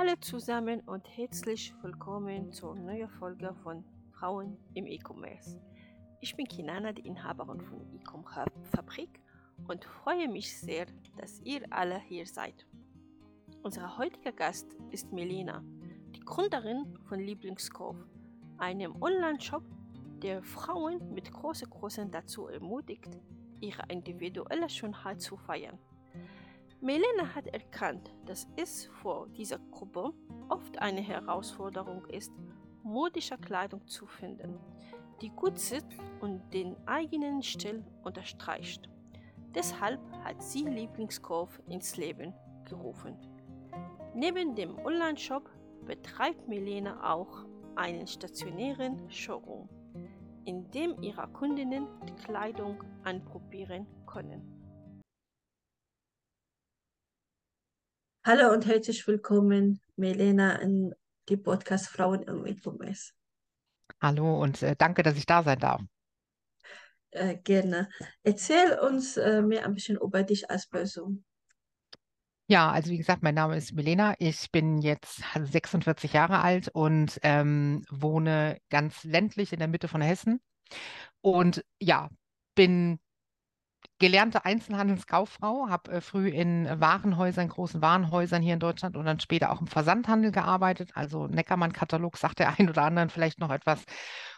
Hallo zusammen und herzlich willkommen zur neuen Folge von Frauen im E-Commerce. Ich bin Kinana, die Inhaberin von Ecom Fabrik und freue mich sehr, dass ihr alle hier seid. Unser heutiger Gast ist Melina, die Gründerin von Lieblingskauf, einem Online-Shop, der Frauen mit großen Größen dazu ermutigt, ihre individuelle Schönheit zu feiern. Melena hat erkannt, dass es für diese Gruppe oft eine Herausforderung ist, modische Kleidung zu finden, die gut sitzt und den eigenen Stil unterstreicht. Deshalb hat sie Lieblingskauf ins Leben gerufen. Neben dem Online-Shop betreibt Melena auch einen stationären Showroom, in dem ihre Kundinnen die Kleidung anprobieren können. Hallo und herzlich willkommen, Melena, in die Podcast Frauen im E-Commerce. Hallo und äh, danke, dass ich da sein darf. Äh, gerne. Erzähl uns äh, mehr ein bisschen über dich als Person. Ja, also wie gesagt, mein Name ist Melena. Ich bin jetzt 46 Jahre alt und ähm, wohne ganz ländlich in der Mitte von Hessen. Und ja, bin gelernte Einzelhandelskauffrau, habe äh, früh in Warenhäusern, großen Warenhäusern hier in Deutschland und dann später auch im Versandhandel gearbeitet. Also Neckermann-Katalog sagt der ein oder anderen vielleicht noch etwas.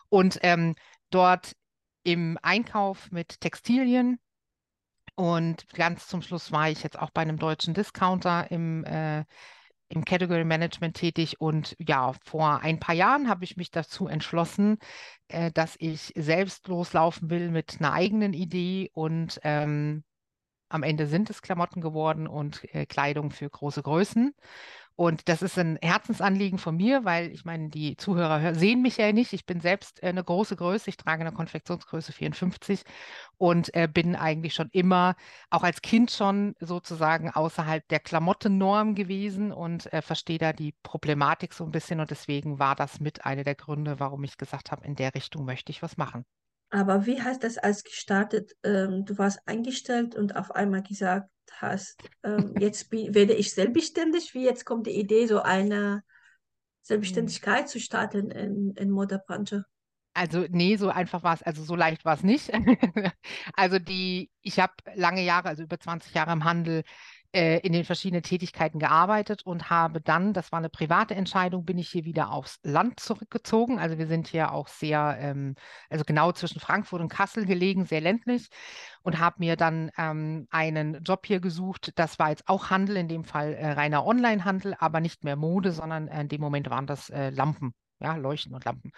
Und ähm, dort im Einkauf mit Textilien. Und ganz zum Schluss war ich jetzt auch bei einem deutschen Discounter im äh, im Category Management tätig und ja, vor ein paar Jahren habe ich mich dazu entschlossen, äh, dass ich selbst loslaufen will mit einer eigenen Idee und ähm, am Ende sind es Klamotten geworden und äh, Kleidung für große Größen. Und das ist ein Herzensanliegen von mir, weil ich meine, die Zuhörer sehen mich ja nicht. Ich bin selbst äh, eine große Größe. Ich trage eine Konfektionsgröße 54 und äh, bin eigentlich schon immer, auch als Kind schon sozusagen außerhalb der Klamottennorm gewesen und äh, verstehe da die Problematik so ein bisschen. Und deswegen war das mit einer der Gründe, warum ich gesagt habe, in der Richtung möchte ich was machen. Aber wie hast das als gestartet? Ähm, du warst eingestellt und auf einmal gesagt hast, ähm, jetzt werde ich selbstständig. Wie jetzt kommt die Idee, so eine Selbstständigkeit zu starten in, in Modebranche? Also nee, so einfach war es, also so leicht war es nicht. also die, ich habe lange Jahre, also über 20 Jahre im Handel in den verschiedenen Tätigkeiten gearbeitet und habe dann, das war eine private Entscheidung, bin ich hier wieder aufs Land zurückgezogen. Also wir sind hier auch sehr, ähm, also genau zwischen Frankfurt und Kassel gelegen, sehr ländlich und habe mir dann ähm, einen Job hier gesucht. Das war jetzt auch Handel, in dem Fall äh, reiner Onlinehandel, aber nicht mehr Mode, sondern äh, in dem Moment waren das äh, Lampen, ja, Leuchten und Lampen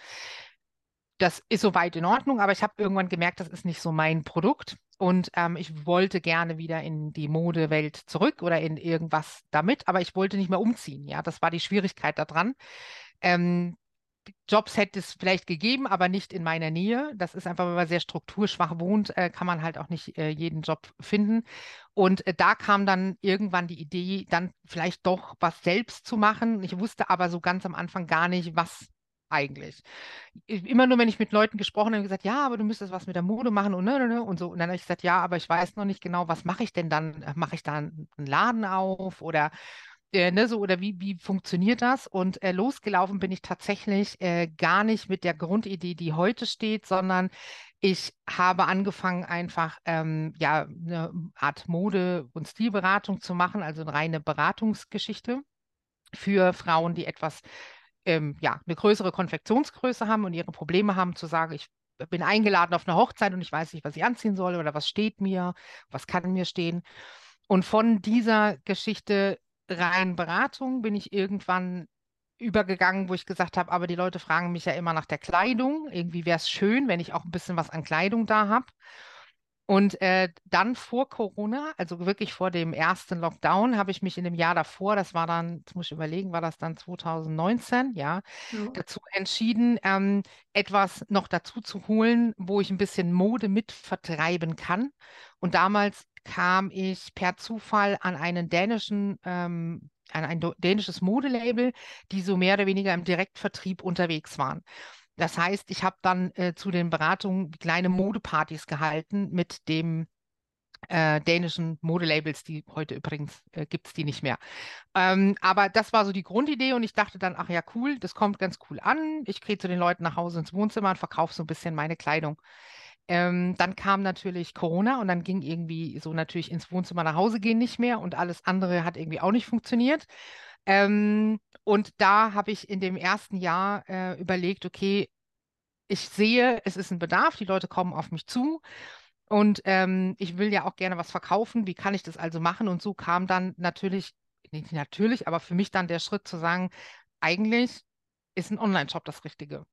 das ist soweit in Ordnung, aber ich habe irgendwann gemerkt, das ist nicht so mein Produkt. Und ähm, ich wollte gerne wieder in die Modewelt zurück oder in irgendwas damit, aber ich wollte nicht mehr umziehen. Ja, das war die Schwierigkeit daran. Ähm, Jobs hätte es vielleicht gegeben, aber nicht in meiner Nähe. Das ist einfach, wenn man sehr strukturschwach wohnt, äh, kann man halt auch nicht äh, jeden Job finden. Und äh, da kam dann irgendwann die Idee, dann vielleicht doch was selbst zu machen. Ich wusste aber so ganz am Anfang gar nicht, was eigentlich. Immer nur, wenn ich mit Leuten gesprochen habe, gesagt, ja, aber du müsstest was mit der Mode machen und, ne, ne, ne, und so. Und dann habe ich gesagt, ja, aber ich weiß noch nicht genau, was mache ich denn dann? Mache ich da einen Laden auf oder äh, ne, so, oder wie, wie funktioniert das? Und äh, losgelaufen bin ich tatsächlich äh, gar nicht mit der Grundidee, die heute steht, sondern ich habe angefangen, einfach ähm, ja, eine Art Mode- und Stilberatung zu machen, also eine reine Beratungsgeschichte für Frauen, die etwas ähm, ja, eine größere Konfektionsgröße haben und ihre Probleme haben, zu sagen, ich bin eingeladen auf eine Hochzeit und ich weiß nicht, was ich anziehen soll oder was steht mir, was kann mir stehen. Und von dieser Geschichte rein Beratung bin ich irgendwann übergegangen, wo ich gesagt habe, aber die Leute fragen mich ja immer nach der Kleidung. Irgendwie wäre es schön, wenn ich auch ein bisschen was an Kleidung da habe. Und äh, dann vor Corona, also wirklich vor dem ersten Lockdown, habe ich mich in dem Jahr davor, das war dann, jetzt muss ich überlegen, war das dann 2019, ja, ja. dazu entschieden, ähm, etwas noch dazu zu holen, wo ich ein bisschen Mode mit vertreiben kann. Und damals kam ich per Zufall an einen dänischen ähm, an ein dänisches Modelabel, die so mehr oder weniger im Direktvertrieb unterwegs waren. Das heißt, ich habe dann äh, zu den Beratungen kleine Modepartys gehalten mit dem äh, dänischen Modelabels, die heute übrigens äh, gibt es die nicht mehr. Ähm, aber das war so die Grundidee und ich dachte dann, ach ja, cool, das kommt ganz cool an. Ich gehe zu den Leuten nach Hause ins Wohnzimmer und verkaufe so ein bisschen meine Kleidung. Ähm, dann kam natürlich Corona und dann ging irgendwie so natürlich ins Wohnzimmer nach Hause gehen nicht mehr und alles andere hat irgendwie auch nicht funktioniert. Ähm, und da habe ich in dem ersten Jahr äh, überlegt, okay, ich sehe, es ist ein Bedarf, die Leute kommen auf mich zu und ähm, ich will ja auch gerne was verkaufen. Wie kann ich das also machen? Und so kam dann natürlich, nicht natürlich, aber für mich dann der Schritt zu sagen, eigentlich ist ein Online-Shop das Richtige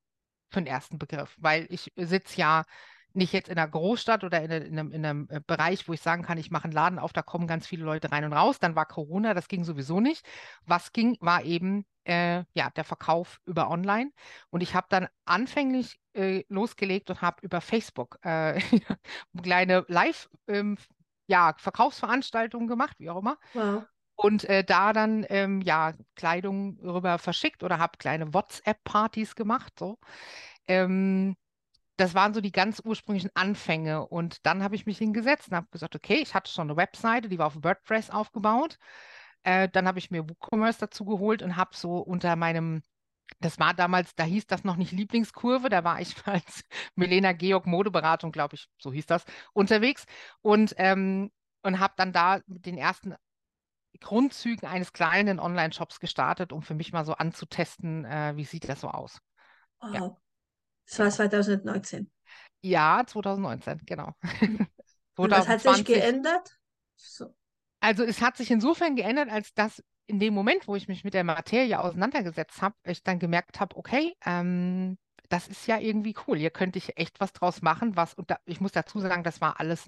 für den ersten Begriff, weil ich sitze ja nicht jetzt in einer Großstadt oder in, in, einem, in, einem, äh, Bereich, wo ich sagen kann, ich mache einen Laden auf, da kommen ganz viele Leute rein und raus. Dann war Corona, das ging sowieso nicht. Was ging, war eben äh, ja, der Verkauf über Online. Und ich habe dann anfänglich äh, losgelegt und habe über Facebook äh, kleine Live- ähm, ja, Verkaufsveranstaltungen gemacht, wie auch immer. Wow. Und äh, da dann ähm, ja Kleidung rüber verschickt oder habe kleine WhatsApp-Partys gemacht. So. Ähm, das waren so die ganz ursprünglichen Anfänge. Und dann habe ich mich hingesetzt und habe gesagt, okay, ich hatte schon eine Webseite, die war auf WordPress aufgebaut. Äh, dann habe ich mir WooCommerce dazu geholt und habe so unter meinem, das war damals, da hieß das noch nicht Lieblingskurve, da war ich als Milena Georg Modeberatung, glaube ich, so hieß das, unterwegs und, ähm, und habe dann da mit den ersten Grundzügen eines kleinen Online-Shops gestartet, um für mich mal so anzutesten, äh, wie sieht das so aus. Wow. Ja. Das war 2019. Ja, 2019, genau. Und was hat sich 2020 geändert? So. Also es hat sich insofern geändert, als dass in dem Moment, wo ich mich mit der Materie auseinandergesetzt habe, ich dann gemerkt habe, okay, ähm, das ist ja irgendwie cool. Hier könnte ich echt was draus machen, was, und da, ich muss dazu sagen, das war alles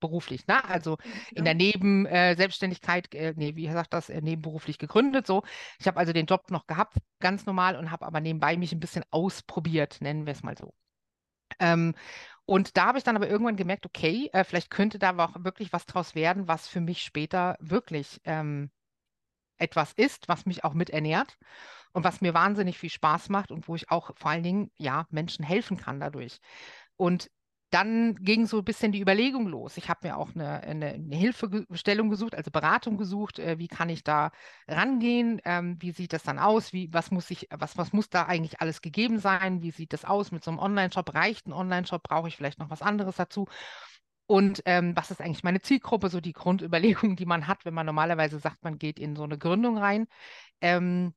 nebenberuflich, ne? Also in der Nebenselbstständigkeit, äh, nee, wie sagt das, äh, nebenberuflich gegründet, so. Ich habe also den Job noch gehabt, ganz normal, und habe aber nebenbei mich ein bisschen ausprobiert, nennen wir es mal so. Ähm, und da habe ich dann aber irgendwann gemerkt, okay, äh, vielleicht könnte da auch wirklich was draus werden, was für mich später wirklich ähm, etwas ist, was mich auch mit ernährt und was mir wahnsinnig viel Spaß macht und wo ich auch vor allen Dingen, ja, Menschen helfen kann dadurch. Und dann ging so ein bisschen die Überlegung los. Ich habe mir auch eine, eine, eine Hilfestellung gesucht, also Beratung gesucht. Äh, wie kann ich da rangehen? Ähm, wie sieht das dann aus? Wie, was, muss ich, was, was muss da eigentlich alles gegeben sein? Wie sieht das aus mit so einem Online-Shop? Reicht ein Online-Shop? Brauche ich vielleicht noch was anderes dazu? Und ähm, was ist eigentlich meine Zielgruppe? So die Grundüberlegung, die man hat, wenn man normalerweise sagt, man geht in so eine Gründung rein. Ähm,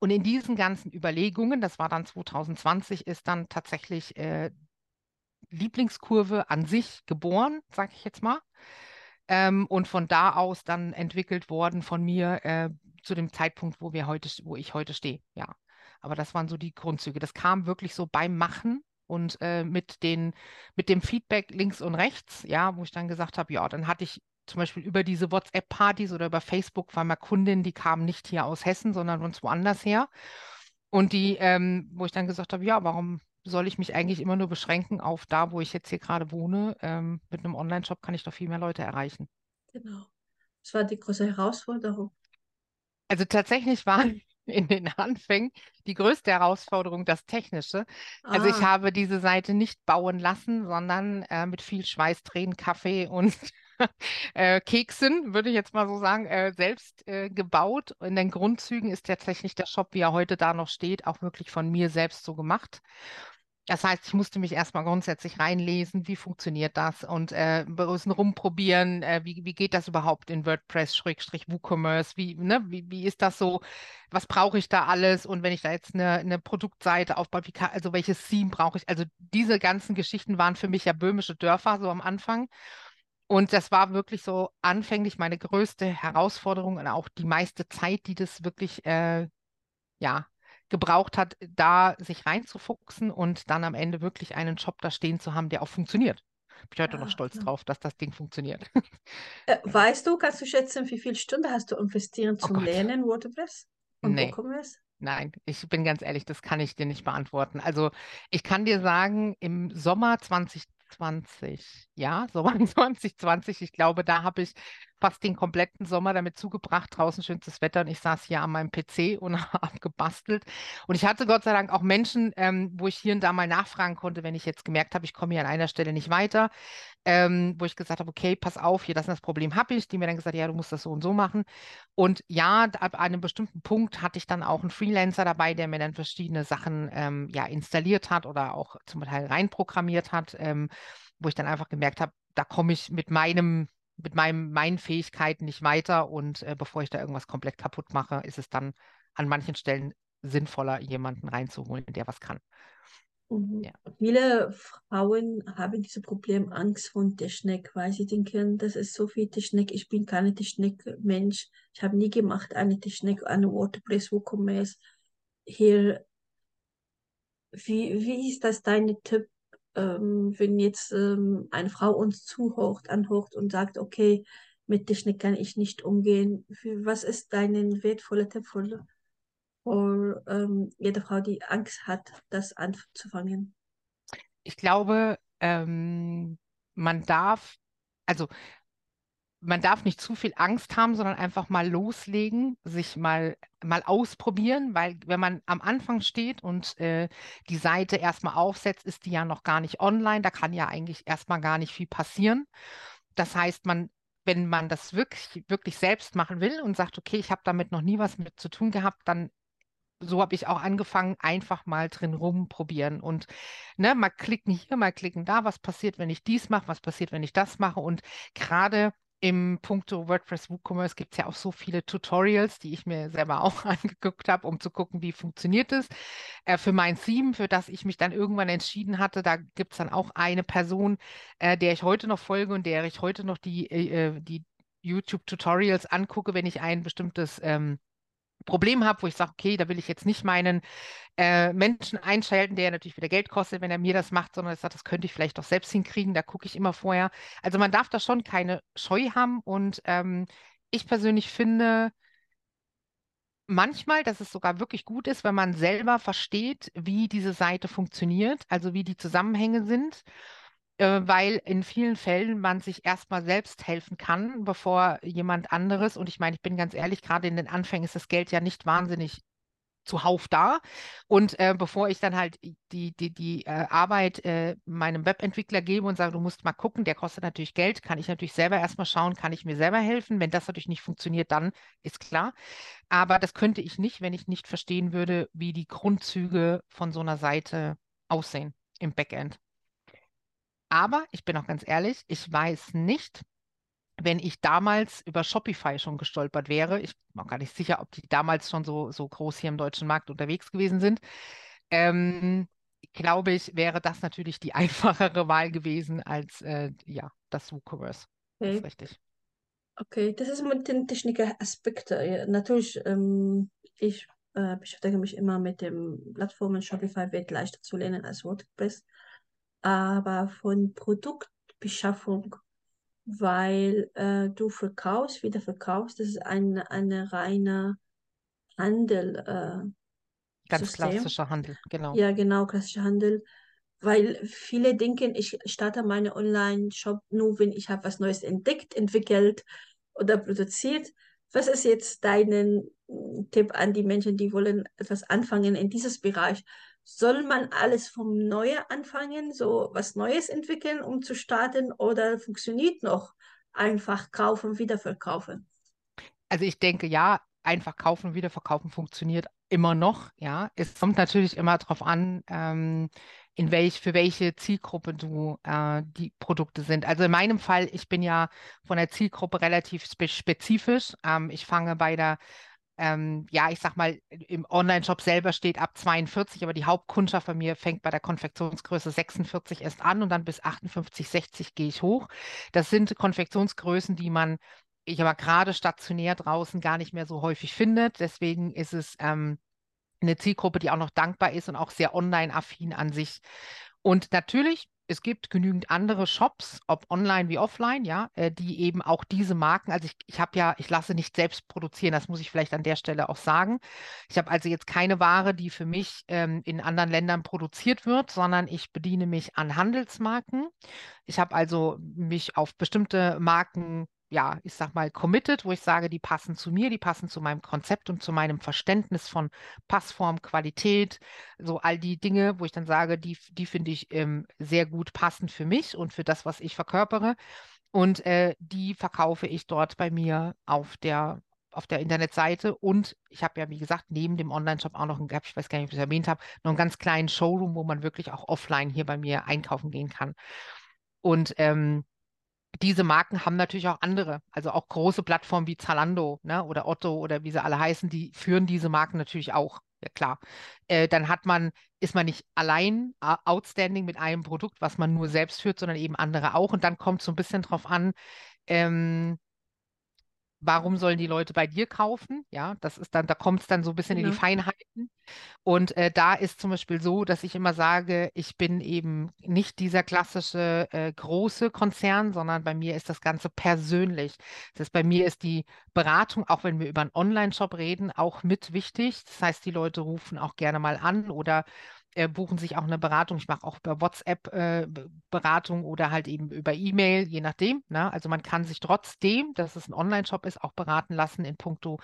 und in diesen ganzen Überlegungen, das war dann 2020, ist dann tatsächlich äh, Lieblingskurve an sich geboren, sage ich jetzt mal. Ähm, und von da aus dann entwickelt worden von mir äh, zu dem Zeitpunkt, wo wir heute, wo ich heute stehe. Ja. Aber das waren so die Grundzüge. Das kam wirklich so beim Machen und äh, mit den, mit dem Feedback links und rechts, ja, wo ich dann gesagt habe, ja, dann hatte ich zum Beispiel über diese WhatsApp-Partys oder über Facebook war mal Kundin, die kamen nicht hier aus Hessen, sondern uns woanders her. Und die, ähm, wo ich dann gesagt habe, ja, warum soll ich mich eigentlich immer nur beschränken auf da, wo ich jetzt hier gerade wohne? Ähm, mit einem Online-Shop kann ich doch viel mehr Leute erreichen. Genau. Das war die große Herausforderung. Also tatsächlich war in den Anfängen die größte Herausforderung das Technische. Also ich Ah, habe diese Seite nicht bauen lassen, sondern äh, mit viel Schweiß, Tränen, Kaffee und äh, Keksen, würde ich jetzt mal so sagen, äh, selbst äh, gebaut. In den Grundzügen ist tatsächlich der Shop, wie er heute da noch steht, auch wirklich von mir selbst so gemacht. Das heißt, ich musste mich erstmal grundsätzlich reinlesen, wie funktioniert das und äh, bisschen rumprobieren, äh, wie, wie geht das überhaupt in WordPress, Schrägstrich WooCommerce, wie, ne, wie, wie ist das so, was brauche ich da alles? Und wenn ich da jetzt eine, eine Produktseite aufbaue, wie kann, also welches Theme brauche ich, also diese ganzen Geschichten waren für mich ja böhmische Dörfer so am Anfang. Und das war wirklich so anfänglich meine größte Herausforderung und auch die meiste Zeit, die das wirklich, äh, ja, gebraucht hat, da sich reinzufuchsen und dann am Ende wirklich einen Shop da stehen zu haben, der auch funktioniert. Bin ich heute noch ja, stolz klar. drauf, dass das Ding funktioniert. Äh, weißt du, kannst du schätzen, wie viele Stunden hast du investiert Oh zum Gott, Lernen WordPress und nee, WooCommerce? nein, ich bin ganz ehrlich, das kann ich dir nicht beantworten. Also ich kann dir sagen, im Sommer 2020, ja, Sommer 2020, ich glaube, da habe ich fast den kompletten Sommer damit zugebracht, draußen schönstes Wetter und ich saß hier an meinem PC und habe gebastelt. Und ich hatte Gott sei Dank auch Menschen, ähm, wo ich hier und da mal nachfragen konnte, wenn ich jetzt gemerkt habe, ich komme hier an einer Stelle nicht weiter, ähm, wo ich gesagt habe, okay, pass auf, hier das, das Problem habe ich, die mir dann gesagt, ja, du musst das so und so machen. Und ja, ab einem bestimmten Punkt hatte ich dann auch einen Freelancer dabei, der mir dann verschiedene Sachen ähm, ja, installiert hat oder auch zum Teil reinprogrammiert hat, ähm, wo ich dann einfach gemerkt habe, da komme ich mit meinem mit meinem, meinen Fähigkeiten nicht weiter und äh, bevor ich da irgendwas komplett kaputt mache, ist es dann an manchen Stellen sinnvoller, jemanden reinzuholen, der was kann. Mhm. Ja. Viele Frauen haben dieses Problem Angst vor Technik, weil sie denken, das ist so viel Technik, ich bin keine Technikmensch, ich habe nie gemacht eine Technik, eine WordPress, WooCommerce. Hier, wie, wie ist das dein Tipp, ähm, wenn jetzt ähm, eine Frau uns zuhört, anhört und sagt, okay, mit Technik kann ich nicht umgehen, wie, was ist dein wertvoller Tipp für, für ähm, jede Frau, die Angst hat, das anzufangen? Ich glaube, ähm, man darf, also man darf nicht zu viel Angst haben, sondern einfach mal loslegen, sich mal, mal ausprobieren, weil wenn man am Anfang steht und äh, die Seite erstmal aufsetzt, ist die ja noch gar nicht online. Da kann ja eigentlich erstmal gar nicht viel passieren. Das heißt, man, wenn man das wirklich, wirklich selbst machen will und sagt, okay, ich habe damit noch nie was mit zu tun gehabt, dann so habe ich auch angefangen, einfach mal drin rumprobieren und ne, mal klicken hier, mal klicken da, was passiert, wenn ich dies mache, was passiert, wenn ich das mache. Und gerade im Punkto WordPress WooCommerce gibt es ja auch so viele Tutorials, die ich mir selber auch angeguckt habe, um zu gucken, wie funktioniert es. Äh, für mein Theme, für das ich mich dann irgendwann entschieden hatte, da gibt es dann auch eine Person, äh, der ich heute noch folge und der ich heute noch die, äh, äh die YouTube-Tutorials angucke, wenn ich ein bestimmtes ähm, Problem habe, wo ich sage, okay, da will ich jetzt nicht meinen äh, Menschen einschalten, der natürlich wieder Geld kostet, wenn er mir das macht, sondern ich sage, das könnte ich vielleicht doch selbst hinkriegen, da gucke ich immer vorher. Also man darf da schon keine Scheu haben und ähm, ich persönlich finde manchmal, dass es sogar wirklich gut ist, wenn man selber versteht, wie diese Seite funktioniert, also wie die Zusammenhänge sind weil in vielen Fällen man sich erstmal selbst helfen kann, bevor jemand anderes, und ich meine, ich bin ganz ehrlich, gerade in den Anfängen ist das Geld ja nicht wahnsinnig zuhauf da. Und äh, bevor ich dann halt die, die, die äh, Arbeit äh, meinem Webentwickler gebe und sage, du musst mal gucken, der kostet natürlich Geld, kann ich natürlich selber erstmal schauen, kann ich mir selber helfen. Wenn das natürlich nicht funktioniert, dann ist klar. Aber das könnte ich nicht, wenn ich nicht verstehen würde, wie die Grundzüge von so einer Seite aussehen im Backend. Aber ich bin auch ganz ehrlich, ich weiß nicht, wenn ich damals über Shopify schon gestolpert wäre, ich bin auch gar nicht sicher, ob die damals schon so, so groß hier im deutschen Markt unterwegs gewesen sind, ähm, glaube ich, wäre das natürlich die einfachere Wahl gewesen als äh, ja, das WooCommerce. Okay. Das ist richtig. Okay, das ist mit den technischen Aspekten. Ja, natürlich, ähm, ich äh, beschäftige mich immer mit den Plattformen. Shopify wird leichter zu lernen als WordPress aber von Produktbeschaffung, weil äh, du verkaufst, wieder verkaufst, das ist ein eine reine Handel. Äh, Ganz System. klassischer Handel, genau. Ja, genau, klassischer Handel. Weil viele denken, ich starte meine Online-Shop nur, wenn ich habe was Neues entdeckt, entwickelt oder produziert. Was ist jetzt dein hm, Tipp an die Menschen, die wollen etwas anfangen in dieses Bereich? Soll man alles vom Neuen anfangen, so was Neues entwickeln, um zu starten, oder funktioniert noch einfach kaufen, wiederverkaufen? Also ich denke, ja, einfach kaufen, wiederverkaufen funktioniert immer noch. Ja, es kommt natürlich immer darauf an, ähm, in welch, für welche Zielgruppe du äh, die Produkte sind. Also in meinem Fall, ich bin ja von der Zielgruppe relativ spe spezifisch. Ähm, ich fange bei der ähm, ja, ich sag mal, im Online-Shop selber steht ab 42, aber die Hauptkundschaft bei mir fängt bei der Konfektionsgröße 46 erst an und dann bis 58, 60 gehe ich hoch. Das sind Konfektionsgrößen, die man, ich aber gerade stationär draußen gar nicht mehr so häufig findet. Deswegen ist es ähm, eine Zielgruppe, die auch noch dankbar ist und auch sehr online-affin an sich. Und natürlich es gibt genügend andere Shops, ob online wie offline, ja, äh, die eben auch diese Marken, also ich, ich habe ja, ich lasse nicht selbst produzieren, das muss ich vielleicht an der Stelle auch sagen. Ich habe also jetzt keine Ware, die für mich ähm, in anderen Ländern produziert wird, sondern ich bediene mich an Handelsmarken. Ich habe also mich auf bestimmte Marken ja, ich sag mal, committed, wo ich sage, die passen zu mir, die passen zu meinem Konzept und zu meinem Verständnis von Passform, Qualität, so all die Dinge, wo ich dann sage, die, die finde ich ähm, sehr gut passend für mich und für das, was ich verkörpere. Und äh, die verkaufe ich dort bei mir auf der, auf der Internetseite. Und ich habe ja, wie gesagt, neben dem Online-Shop auch noch einen, ich weiß gar nicht, ob ich es erwähnt habe, noch einen ganz kleinen Showroom, wo man wirklich auch offline hier bei mir einkaufen gehen kann. Und ähm, diese Marken haben natürlich auch andere, also auch große Plattformen wie Zalando ne, oder Otto oder wie sie alle heißen, die führen diese Marken natürlich auch. Ja klar. Äh, dann hat man, ist man nicht allein outstanding mit einem Produkt, was man nur selbst führt, sondern eben andere auch. Und dann kommt es so ein bisschen drauf an, ähm, warum sollen die Leute bei dir kaufen? Ja, das ist dann, da kommt es dann so ein bisschen genau. in die genau. Feinheiten. Und äh, da ist zum Beispiel so, dass ich immer sage, ich bin eben nicht dieser klassische äh, große Konzern, sondern bei mir ist das Ganze persönlich. Das heißt, bei mir ist die Beratung, auch wenn wir über einen Online-Shop reden, auch mit wichtig. Das heißt, die Leute rufen auch gerne mal an oder äh, buchen sich auch eine Beratung. Ich mache auch über WhatsApp äh, Beratung oder halt eben über E-Mail, je nachdem. Ne? Also man kann sich trotzdem, dass es ein Online-Shop ist, auch beraten lassen in puncto,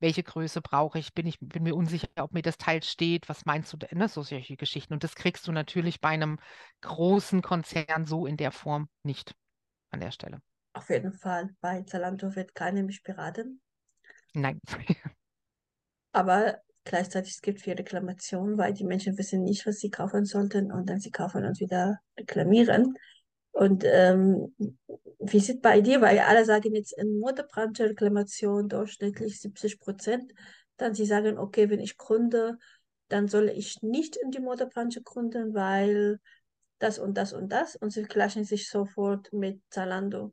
welche Größe brauche ich, bin ich bin mir unsicher, ob mir das Teil steht, was meinst du denn, ne? so solche Geschichten. Und das kriegst du natürlich bei einem großen Konzern so in der Form nicht an der Stelle. Auf jeden Fall. Bei Zalando wird keiner mich beraten. Nein. Aber Gleichzeitig es gibt viel Reklamation, weil die Menschen wissen nicht, was sie kaufen sollten und dann sie kaufen und wieder reklamieren. Und ähm, wie sieht bei dir, weil alle sagen jetzt in Modebranche Reklamation durchschnittlich 70 Prozent, dann sie sagen, okay, wenn ich gründe, dann soll ich nicht in die Modebranche gründen, weil das und das und das und sie gleichen sich sofort mit Zalando.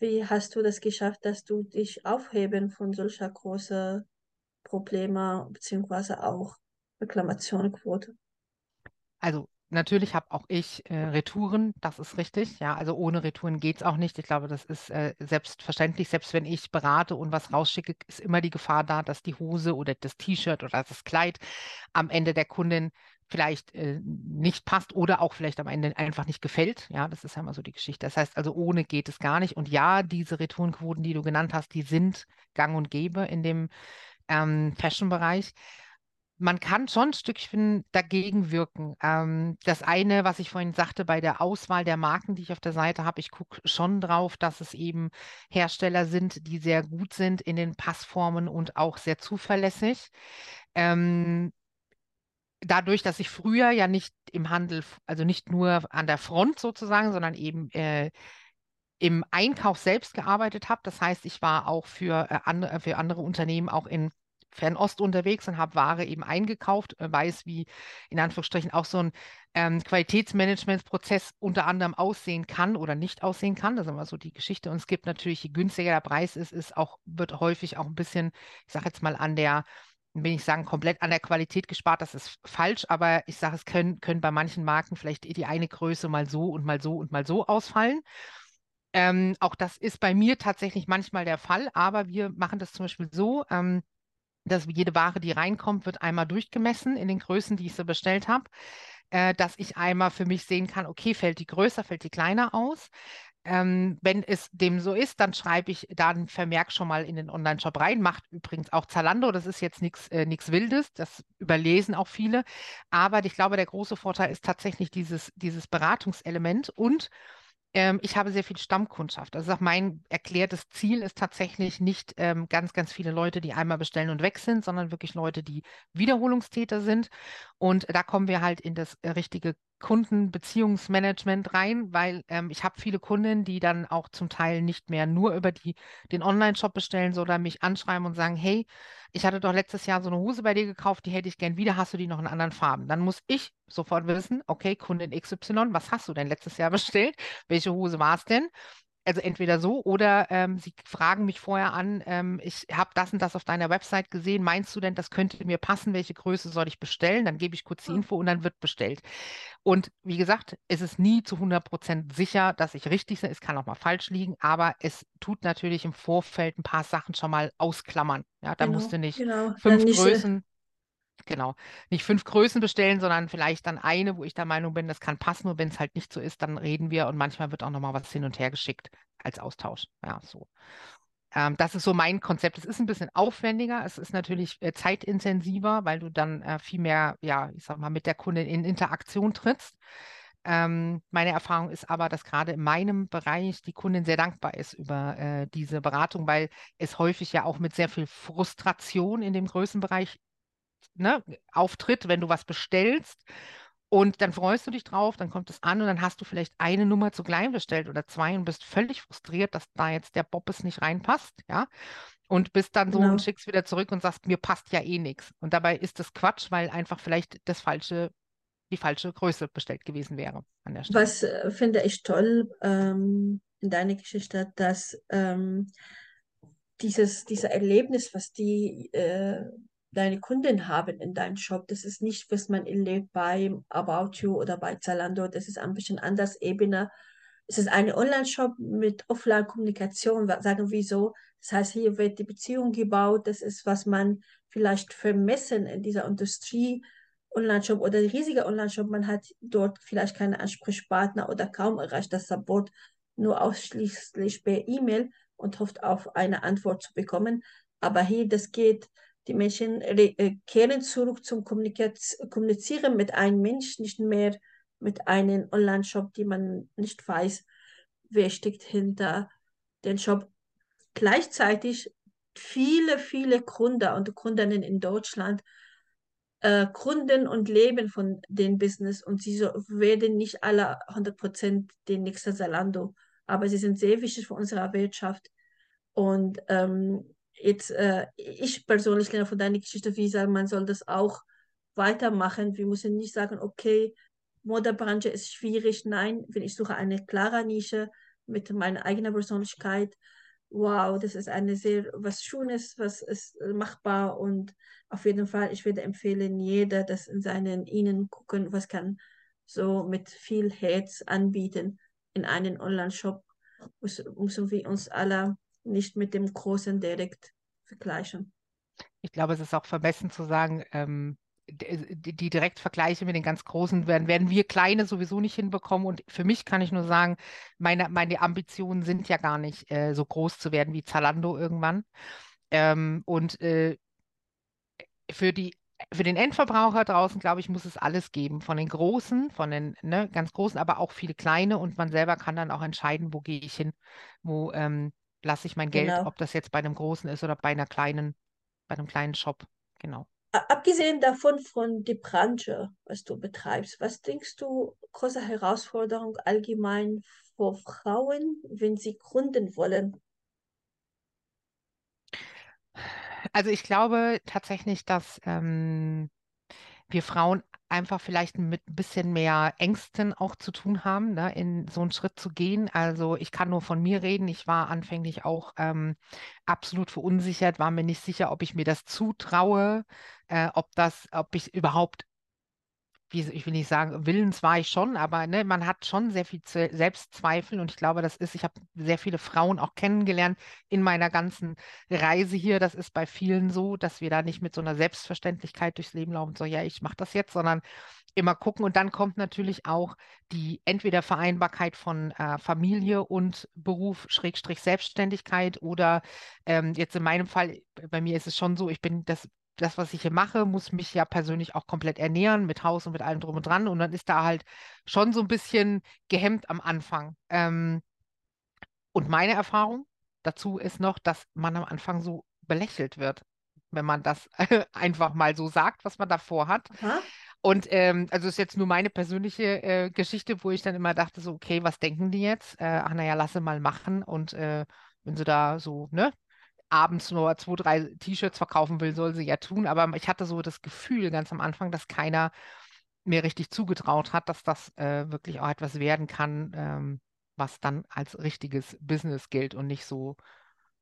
Wie hast du das geschafft, dass du dich aufheben von solcher großen Probleme beziehungsweise auch Reklamationenquote. Also natürlich habe auch ich äh, Retouren, das ist richtig. Ja, also ohne Retouren geht es auch nicht. Ich glaube, das ist äh, selbstverständlich. Selbst wenn ich berate und was rausschicke, ist immer die Gefahr da, dass die Hose oder das T-Shirt oder das Kleid am Ende der Kundin vielleicht äh, nicht passt oder auch vielleicht am Ende einfach nicht gefällt. Ja, das ist ja immer so die Geschichte. Das heißt also, ohne geht es gar nicht. Und ja, diese Retourenquoten, die du genannt hast, die sind gang und gäbe in dem ähm, Fashion-Bereich. Man kann schon ein Stückchen dagegen wirken. Ähm, das eine, was ich vorhin sagte, bei der Auswahl der Marken, die ich auf der Seite habe, ich gucke schon drauf, dass es eben Hersteller sind, die sehr gut sind in den Passformen und auch sehr zuverlässig. Ähm, dadurch, dass ich früher ja nicht im Handel, also nicht nur an der Front sozusagen, sondern eben äh, im Einkauf selbst gearbeitet habe. Das heißt, ich war auch für, äh, andere, für andere Unternehmen auch in Fernost unterwegs und habe Ware eben eingekauft, äh, weiß, wie in Anführungsstrichen auch so ein ähm, Qualitätsmanagementsprozess unter anderem aussehen kann oder nicht aussehen kann. Das ist immer so die Geschichte. Und es gibt natürlich, je günstiger der Preis ist, ist auch, wird häufig auch ein bisschen, ich sage jetzt mal, an der will ich sagen, komplett an der Qualität gespart, das ist falsch, aber ich sage, es können, können bei manchen Marken vielleicht die eine Größe mal so und mal so und mal so ausfallen. Ähm, auch das ist bei mir tatsächlich manchmal der Fall, aber wir machen das zum Beispiel so, ähm, dass jede Ware, die reinkommt, wird einmal durchgemessen in den Größen, die ich so bestellt habe, äh, dass ich einmal für mich sehen kann, okay, fällt die größer, fällt die kleiner aus. Ähm, wenn es dem so ist, dann schreibe ich da einen Vermerk schon mal in den Online-Shop rein. Macht übrigens auch Zalando, das ist jetzt nichts äh, Wildes, das überlesen auch viele. Aber ich glaube, der große Vorteil ist tatsächlich dieses, dieses Beratungselement und ähm, ich habe sehr viel Stammkundschaft. Also mein erklärtes Ziel ist tatsächlich nicht ähm, ganz, ganz viele Leute, die einmal bestellen und weg sind, sondern wirklich Leute, die Wiederholungstäter sind. Und da kommen wir halt in das äh, richtige Kundenbeziehungsmanagement rein, weil ähm, ich habe viele Kunden, die dann auch zum Teil nicht mehr nur über die, den Online-Shop bestellen, sondern mich anschreiben und sagen, hey, ich hatte doch letztes Jahr so eine Hose bei dir gekauft, die hätte ich gern wieder, hast du die noch in anderen Farben? Dann muss ich sofort wissen, okay, Kundin XY, was hast du denn letztes Jahr bestellt? Welche Hose war es denn? Also entweder so oder ähm, sie fragen mich vorher an, ähm, ich habe das und das auf deiner Website gesehen, meinst du denn, das könnte mir passen, welche Größe soll ich bestellen? Dann gebe ich kurz die hm. Info und dann wird bestellt. Und wie gesagt, es ist nie zu 100 Prozent sicher, dass ich richtig bin. Es kann auch mal falsch liegen, aber es tut natürlich im Vorfeld ein paar Sachen schon mal ausklammern. Ja, da genau, musst du nicht genau. fünf nicht, Größen Genau. Nicht fünf Größen bestellen, sondern vielleicht dann eine, wo ich der Meinung bin, das kann passen. Und wenn es halt nicht so ist, dann reden wir und manchmal wird auch nochmal was hin und her geschickt als Austausch. Ja, so. Ähm, das ist so mein Konzept. Es ist ein bisschen aufwendiger, es ist natürlich äh, zeitintensiver, weil du dann äh, viel mehr, ja, ich sag mal, mit der Kundin in Interaktion trittst. Ähm, meine Erfahrung ist aber, dass gerade in meinem Bereich die Kundin sehr dankbar ist über äh, diese Beratung, weil es häufig ja auch mit sehr viel Frustration in dem Größenbereich ne, auftritt, wenn du was bestellst. Und dann freust du dich drauf, dann kommt es an und dann hast du vielleicht eine Nummer zu klein bestellt oder zwei und bist völlig frustriert, dass da jetzt der Bobbes nicht reinpasst, ja. Und bist dann so Genau. und schickst wieder zurück und sagst, mir passt ja eh nichts. Und dabei ist das Quatsch, weil einfach vielleicht das falsche, die falsche Größe bestellt gewesen wäre an der Stelle. Was äh, finde ich toll ähm, in deiner Geschichte, dass ähm, dieses, dieser Erlebnis, was die äh, deine Kunden haben in deinem Shop, das ist nicht, was man erlebt bei About You oder bei Zalando, das ist ein bisschen anders Ebene. Es ist ein Online-Shop mit Offline-Kommunikation, sagen wir so. Das heißt, hier wird die Beziehung gebaut. Das ist, was man vielleicht vermessen in dieser Industrie. Online-Shop oder riesiger Online-Shop, man hat dort vielleicht keine Ansprechpartner oder kaum erreicht das Support, nur ausschließlich per E-Mail und hofft auf eine Antwort zu bekommen. Aber hier, das geht, die Menschen äh, kehren zurück zum Kommunizieren mit einem Mensch, nicht mehr mit einem Online-Shop, die man nicht weiß, wer steckt hinter den Shop. Gleichzeitig viele, viele Gründer und Gründerinnen in Deutschland äh, gründen und leben von dem Business und sie so, werden nicht alle 100% den nächsten Zalando, aber sie sind sehr wichtig für unsere Wirtschaft. Und ähm, jetzt, äh, ich persönlich lerne von deiner Geschichte, wie sagen, man soll das auch weitermachen. Wir müssen nicht sagen, okay, Modebranche ist schwierig. Nein, wenn ich suche eine klare Nische mit meiner eigenen Persönlichkeit, wow, das ist eine sehr was Schönes, was ist äh, machbar und auf jeden Fall, ich würde empfehlen, jeder das in seinen Ihnen gucken, was kann so mit viel Herz anbieten in einen Online-Shop. Müssen wir uns alle nicht mit dem Großen direkt vergleichen. Ich glaube, es ist auch vermessen zu sagen, ähm, d- die, die Direktvergleiche mit den ganz Großen werden, werden wir Kleine sowieso nicht hinbekommen. Und für mich kann ich nur sagen, meine, meine Ambitionen sind ja gar nicht äh, so groß zu werden wie Zalando irgendwann. Ähm, und äh, für die, für den Endverbraucher draußen, glaube ich, muss es alles geben. Von den Großen, von den ne, ganz Großen, aber auch viele kleine. Und man selber kann dann auch entscheiden, wo gehe ich hin, wo ähm, lasse ich mein Geld, Genau. ob das jetzt bei einem großen ist oder bei einer kleinen, bei einem kleinen Shop. Genau. Abgesehen davon von der Branche, was du betreibst, was denkst du, große Herausforderung allgemein für Frauen, wenn sie gründen wollen? Also ich glaube tatsächlich, dass ähm, wir Frauen einfach vielleicht mit ein bisschen mehr Ängsten auch zu tun haben, ne, in so einen Schritt zu gehen. Also ich kann nur von mir reden. Ich war anfänglich auch ähm, absolut verunsichert, war mir nicht sicher, ob ich mir das zutraue, äh, ob das, ob ich überhaupt ich will nicht sagen, willens war ich schon, aber ne, man hat schon sehr viel Selbstzweifel und ich glaube, das ist, ich habe sehr viele Frauen auch kennengelernt in meiner ganzen Reise hier. Das ist bei vielen so, dass wir da nicht mit so einer Selbstverständlichkeit durchs Leben laufen, so ja, ich mache das jetzt, sondern immer gucken. Und dann kommt natürlich auch die entweder Vereinbarkeit von äh, Familie und Beruf, Schrägstrich Selbstständigkeit oder ähm, jetzt in meinem Fall, bei mir ist es schon so, ich bin das das, was ich hier mache, muss mich ja persönlich auch komplett ernähren, mit Haus und mit allem drum und dran. Und dann ist da halt schon so ein bisschen gehemmt am Anfang. Ähm, und meine Erfahrung dazu ist noch, dass man am Anfang so belächelt wird, wenn man das einfach mal so sagt, was man davor hat. Aha. Und ähm, also ist jetzt nur meine persönliche äh, Geschichte, wo ich dann immer dachte, so, okay, was denken die jetzt? Äh, ach naja, lasse mal machen. Und äh, wenn sie da so, ne, abends nur zwei, drei T-Shirts verkaufen will, soll sie ja tun. Aber ich hatte so das Gefühl ganz am Anfang, dass keiner mir richtig zugetraut hat, dass das äh, wirklich auch etwas werden kann, ähm, was dann als richtiges Business gilt und nicht so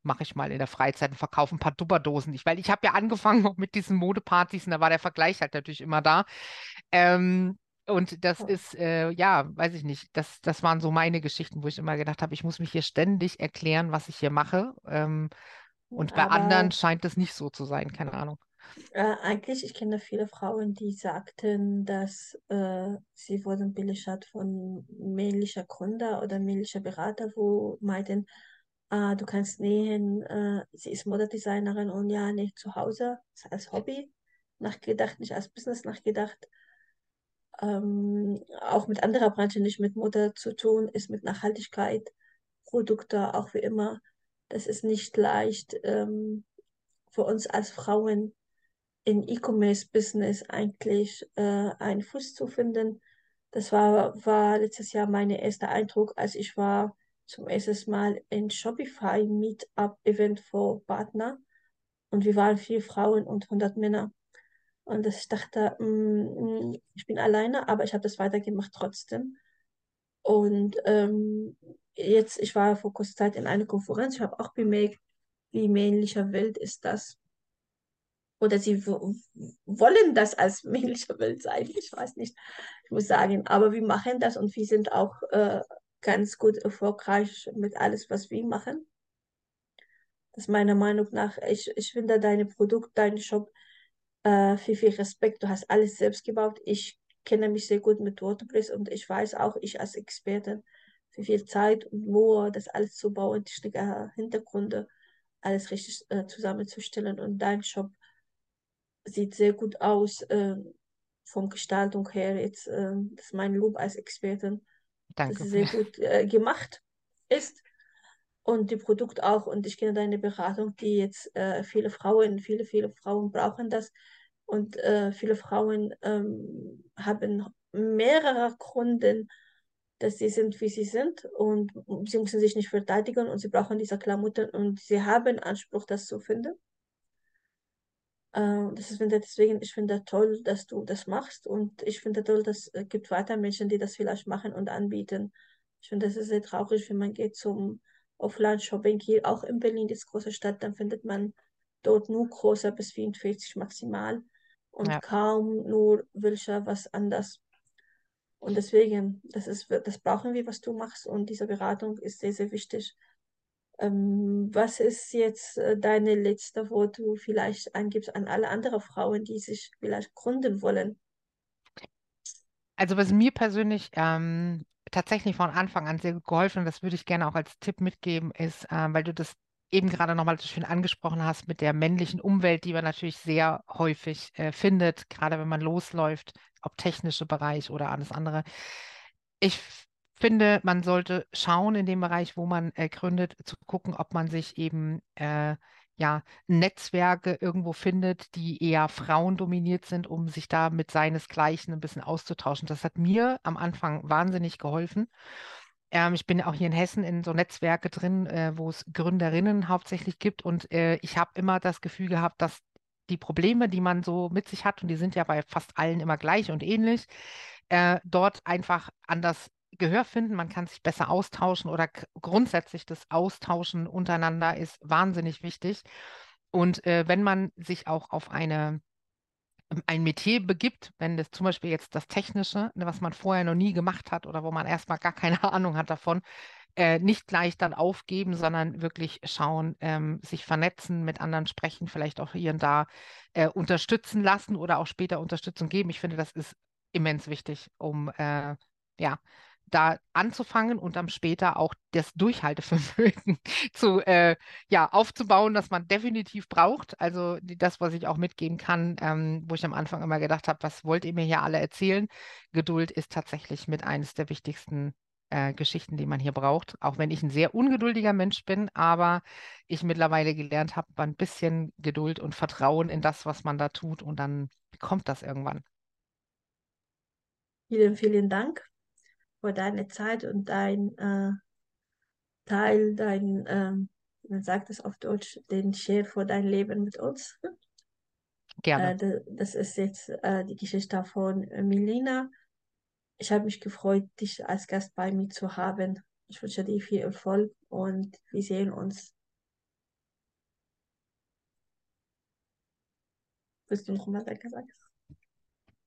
mache ich mal in der Freizeit und verkaufe ein paar Dupperdosen nicht. Weil ich habe ja angefangen mit diesen Modepartys und da war der Vergleich halt natürlich immer da. Ähm, und das ist, äh, ja, weiß ich nicht, das, das waren so meine Geschichten, wo ich immer gedacht habe, ich muss mich hier ständig erklären, was ich hier mache. Ähm, und bei Aber anderen scheint es nicht so zu sein, keine Ahnung. Äh, eigentlich, ich kenne viele Frauen, die sagten, dass äh, sie wurden belagert von männlicher Gründer oder männlicher Berater, wo meinten, ah, du kannst nähen, äh, sie ist Modedesignerin und ja, nicht zu Hause, als Hobby nachgedacht, nicht als Business nachgedacht. Ähm, auch mit anderer Branche, nicht mit Mode zu tun, ist mit Nachhaltigkeit, Produkte, auch wie immer. Das ist nicht leicht ähm, für uns als Frauen in E-Commerce-Business eigentlich äh, einen Fuß zu finden. Das war, war letztes Jahr mein erster Eindruck, als ich war zum ersten Mal in Shopify Meetup Event für Partner und wir waren vier Frauen und 100 Männer. Und ich dachte, mm, ich bin alleine, aber ich habe das weitergemacht trotzdem. Und ähm, jetzt, ich war vor kurzer Zeit in einer Konferenz, ich habe auch bemerkt, wie männlicher Welt ist das. Oder sie wollen das als männlicher Welt sein, ich weiß nicht, ich muss sagen. Aber wir machen das und wir sind auch äh, ganz gut erfolgreich mit alles, was wir machen. Das ist meiner Meinung nach, ich, ich finde deine Produkte, deinen Shop äh, viel, viel Respekt. Du hast alles selbst gebaut. Ich kenne mich sehr gut mit WordPress und ich weiß auch, ich als Expertin, wie viel Zeit und Mühe, das alles zu bauen, die Hintergründe, alles richtig äh, zusammenzustellen. Und dein Shop sieht sehr gut aus, äh, von Gestaltung her. Jetzt, äh, das ist mein Lob als Expertin, Danke. dass es sehr gut äh, gemacht ist. Und die Produkte auch. Und ich kenne deine Beratung, die jetzt äh, viele Frauen, viele, viele Frauen brauchen das. Und äh, viele Frauen ähm, haben mehrere Gründe, dass sie sind, wie sie sind. Und sie müssen sich nicht verteidigen und sie brauchen diese Klamotten und sie haben Anspruch, das zu finden. Äh, das ist, finde, deswegen, ich finde toll, dass du das machst und ich finde toll, dass es gibt weiter Menschen, die das vielleicht machen und anbieten. Ich finde, das ist sehr traurig, wenn man geht zum Offline-Shopping hier, auch in Berlin, die große Stadt, dann findet man dort nur großer bis 44 maximal und ja. kaum nur welcher was anders. Und deswegen, das ist, das brauchen wir, was du machst und diese Beratung ist sehr, sehr wichtig. Ähm, was ist jetzt äh, deine letzte, wo du vielleicht angibst an alle anderen Frauen, die sich vielleicht gründen wollen? Also was mir persönlich ähm, tatsächlich von Anfang an sehr gut geholfen und das würde ich gerne auch als Tipp mitgeben, ist, äh, weil du das eben gerade nochmal so schön angesprochen hast mit der männlichen Umwelt, die man natürlich sehr häufig äh, findet, gerade wenn man losläuft, ob technische Bereich oder alles andere. Ich finde, man sollte schauen in dem Bereich, wo man äh, gründet, zu gucken, ob man sich eben äh, ja, Netzwerke irgendwo findet, die eher frauendominiert sind, um sich da mit seinesgleichen ein bisschen auszutauschen. Das hat mir am Anfang wahnsinnig geholfen. Ähm, ich bin auch hier in Hessen in so Netzwerke drin, äh, wo es Gründerinnen hauptsächlich gibt und äh, ich habe immer das Gefühl gehabt, dass die Probleme, die man so mit sich hat, und die sind ja bei fast allen immer gleich und ähnlich, äh, dort einfach anders Gehör finden, man kann sich besser austauschen oder grundsätzlich das Austauschen untereinander ist wahnsinnig wichtig. Und äh, wenn man sich auch auf eine ähm, ein Metier begibt, wenn das zum Beispiel jetzt das Technische, ne, was man vorher noch nie gemacht hat oder wo man erstmal gar keine Ahnung hat davon, äh, nicht gleich dann aufgeben, sondern wirklich schauen, ähm, sich vernetzen, mit anderen sprechen, vielleicht auch hier und da äh, unterstützen lassen oder auch später Unterstützung geben. Ich finde, das ist immens wichtig, um äh, ja, da anzufangen und dann später auch das Durchhaltevermögen zu, äh, ja, aufzubauen, das man definitiv braucht. Also das, was ich auch mitgeben kann, ähm, wo ich am Anfang immer gedacht habe, was wollt ihr mir hier alle erzählen? Geduld ist tatsächlich mit eines der wichtigsten äh, Geschichten, die man hier braucht. Auch wenn ich ein sehr ungeduldiger Mensch bin, aber ich mittlerweile gelernt habe, ein bisschen Geduld und Vertrauen in das, was man da tut und dann kommt das irgendwann. Vielen, vielen Dank für deine Zeit und dein äh, Teil, dein, äh, man sagt es auf Deutsch, den Share für dein Leben mit uns. Gerne. Äh, das ist jetzt äh, die Geschichte von Melina. Ich habe mich gefreut, dich als Gast bei mir zu haben. Ich wünsche dir viel Erfolg und wir sehen uns. Willst du noch mal Danke sagen?